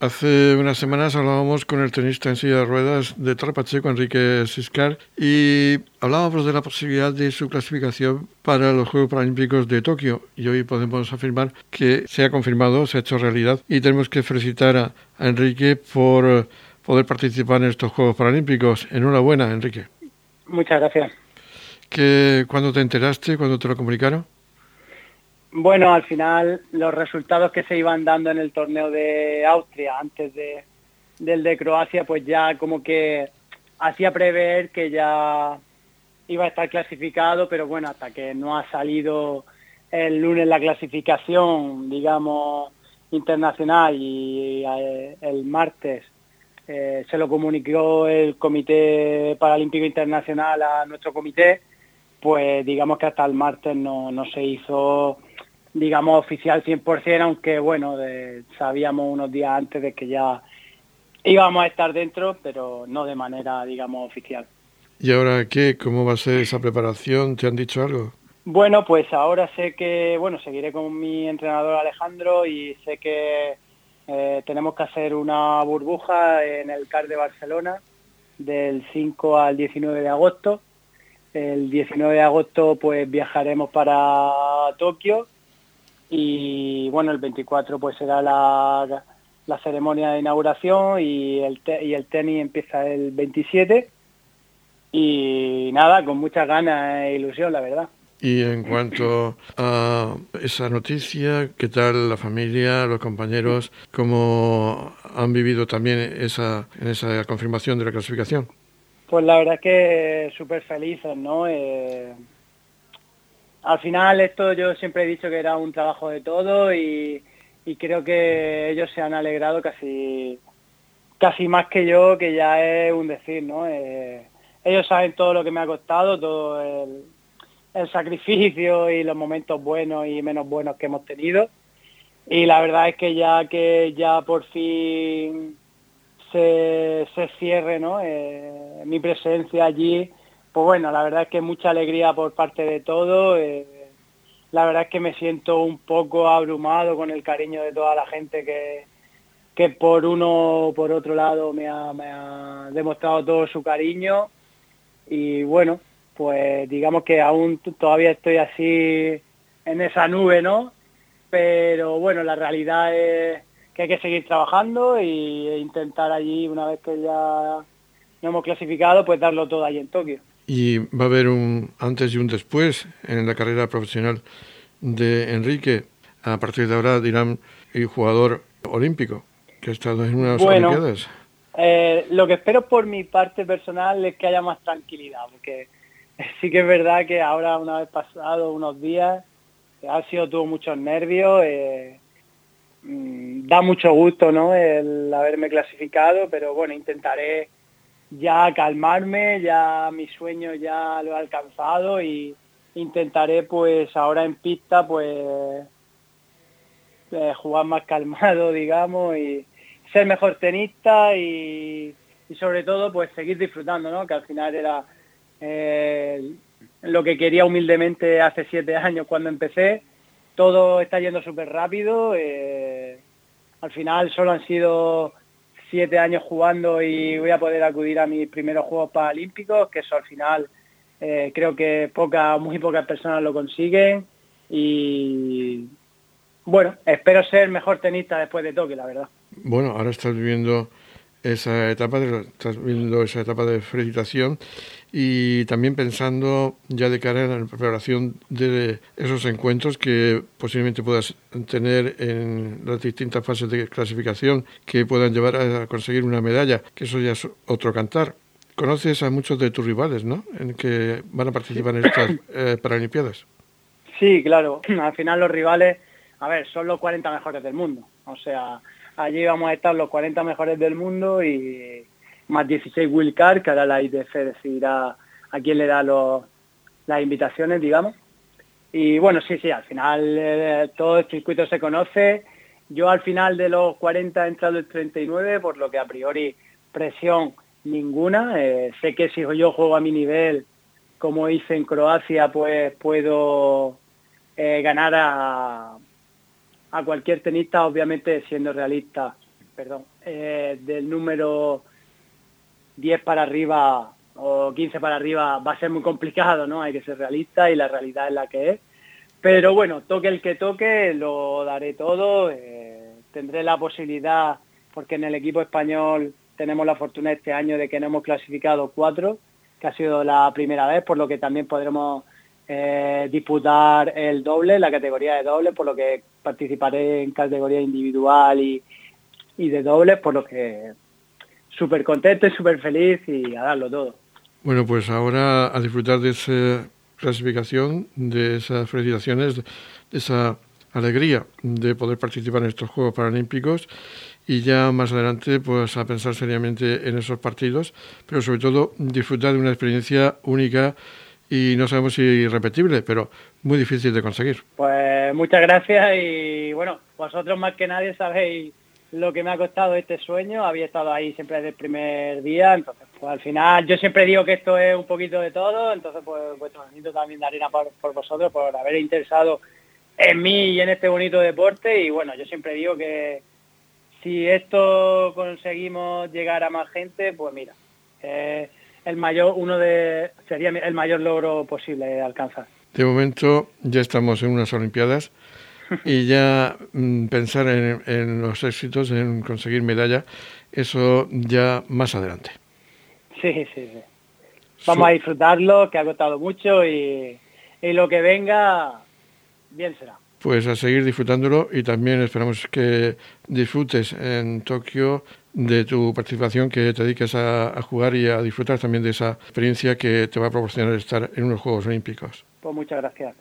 Hace unas semanas hablábamos con el tenista en silla de ruedas de Trapacheco, Enrique Siscar, y hablábamos de la posibilidad de su clasificación para los Juegos Paralímpicos de Tokio. Y hoy podemos afirmar que se ha confirmado, se ha hecho realidad, y tenemos que felicitar a, Enrique por poder participar en estos Juegos Paralímpicos. Enhorabuena, Enrique. Muchas gracias. ¿Qué, ¿Cuándo te enteraste? ¿Cuándo te lo comunicaron? Bueno, al final los resultados que se iban dando en el torneo de Austria antes de, del de Croacia, pues ya como que hacía prever que ya iba a estar clasificado, pero bueno, hasta que no ha salido el lunes la clasificación, digamos, internacional y eh, el martes eh, se lo comunicó el Comité Paralímpico Internacional a nuestro comité, pues digamos que hasta el martes no, no se hizo digamos, oficial 100%, aunque bueno, sabíamos unos días antes de que ya íbamos a estar dentro, pero no de manera, digamos, oficial. ¿Y ahora qué? ¿Cómo va a ser esa preparación? ¿Te han dicho algo? Bueno, pues ahora sé que, bueno, seguiré con mi entrenador Alejandro y sé que eh, tenemos que hacer una burbuja en el CAR de Barcelona del 5 al 19 de agosto. El 19 de agosto pues viajaremos para Tokio y bueno, el 24 pues será la, la ceremonia de inauguración y el, y el tenis empieza el 27 y nada, con muchas ganas e ilusión, la verdad. Y en cuanto a esa noticia, ¿qué tal la familia, los compañeros, cómo han vivido también esa, en esa confirmación de la clasificación? Pues la verdad es que súper felices, ¿no? Eh, al final esto yo siempre he dicho que era un trabajo de todo y, creo que ellos se han alegrado casi casi más que yo, que ya es un decir, ¿no? Eh, ellos saben todo lo que me ha costado, todo el, sacrificio y los momentos buenos y menos buenos que hemos tenido. Y la verdad es que ya que ya por fin se, cierre ¿no? Eh, mi presencia allí, pues bueno, la verdad es que mucha alegría por parte de todo. Eh, la verdad es que me siento un poco abrumado con el cariño de toda la gente que, que por uno o por otro lado me ha, demostrado todo su cariño. Y bueno, pues digamos que aún todavía estoy así en esa nube, ¿no? Pero bueno, la realidad es que hay que seguir trabajando e intentar allí, una vez que ya no hemos clasificado, pues darlo todo allí en Tokio y va a haber un antes y un después en la carrera profesional de Enrique. A partir de ahora dirán el jugador olímpico que ha estado en unas Olimpiadas. Eh, lo que espero por mi parte personal es que haya más tranquilidad, porque sí que es verdad que ahora una vez pasado unos días ha sido tuvo muchos nervios, eh, mm, da mucho gusto ¿no? el haberme clasificado, pero bueno, intentaré ya calmarme, ya mi sueño ya lo he alcanzado y intentaré pues ahora en pista pues eh, jugar más calmado digamos y ser mejor tenista y, sobre todo pues seguir disfrutando ¿no? que al final era eh, lo que quería humildemente hace siete años cuando empecé todo está yendo súper rápido eh, al final solo han sido siete años jugando y voy a poder acudir a mis primeros Juegos Paralímpicos, que eso al final eh, creo que poca, muy pocas personas lo consiguen y bueno, espero ser mejor tenista después de Tokio, la verdad. Bueno, ahora estás viviendo esa etapa de, estás viendo esa etapa de felicitación y también pensando ya de cara a la preparación de esos encuentros que posiblemente puedas tener en las distintas fases de clasificación que puedan llevar a conseguir una medalla, que eso ya es otro cantar. Conoces a muchos de tus rivales, ¿no? En que van a participar en estas eh, Paralimpiadas. Sí, claro. Al final los rivales, a ver, son los 40 mejores del mundo. O sea, allí vamos a estar los 40 mejores del mundo y más 16 Card, que ahora la IDF decidirá a quién le da los, las invitaciones, digamos. Y bueno, sí, sí, al final eh, todo el circuito se conoce. Yo al final de los 40 he entrado el 39, por lo que a priori presión ninguna. Eh, sé que si yo juego a mi nivel, como hice en Croacia, pues puedo eh, ganar a, a cualquier tenista, obviamente siendo realista perdón, eh, del número 10 para arriba o 15 para arriba va a ser muy complicado, ¿no? Hay que ser realista y la realidad es la que es. Pero bueno, toque el que toque, lo daré todo. Eh, tendré la posibilidad, porque en el equipo español tenemos la fortuna este año de que no hemos clasificado cuatro, que ha sido la primera vez, por lo que también podremos eh, disputar el doble, la categoría de doble, por lo que participaré en categoría individual y, y de doble, por lo que súper contento y súper feliz y a darlo todo. Bueno, pues ahora a disfrutar de esa clasificación, de esas felicitaciones, de esa alegría de poder participar en estos Juegos Paralímpicos y ya más adelante pues a pensar seriamente en esos partidos, pero sobre todo disfrutar de una experiencia única y no sabemos si irrepetible, pero muy difícil de conseguir. Pues muchas gracias y bueno, vosotros más que nadie sabéis lo que me ha costado este sueño, había estado ahí siempre desde el primer día, entonces pues al final yo siempre digo que esto es un poquito de todo, entonces pues vuestro bonito también de arena por, por, vosotros, por haber interesado en mí y en este bonito deporte y bueno, yo siempre digo que si esto conseguimos llegar a más gente, pues mira, eh, el mayor, uno de, sería el mayor logro posible de alcanzar. De momento ya estamos en unas Olimpiadas y ya mm, pensar en, los éxitos, en conseguir medalla, eso ya más adelante. Sí, sí, sí. Vamos a disfrutarlo, que ha costado mucho y, y lo que venga, bien será. Pues a seguir disfrutándolo y también esperamos que disfrutes en Tokio de tu participación, que te dediques a, a, jugar y a disfrutar también de esa experiencia que te va a proporcionar estar en unos Juegos Olímpicos. Pues muchas gracias.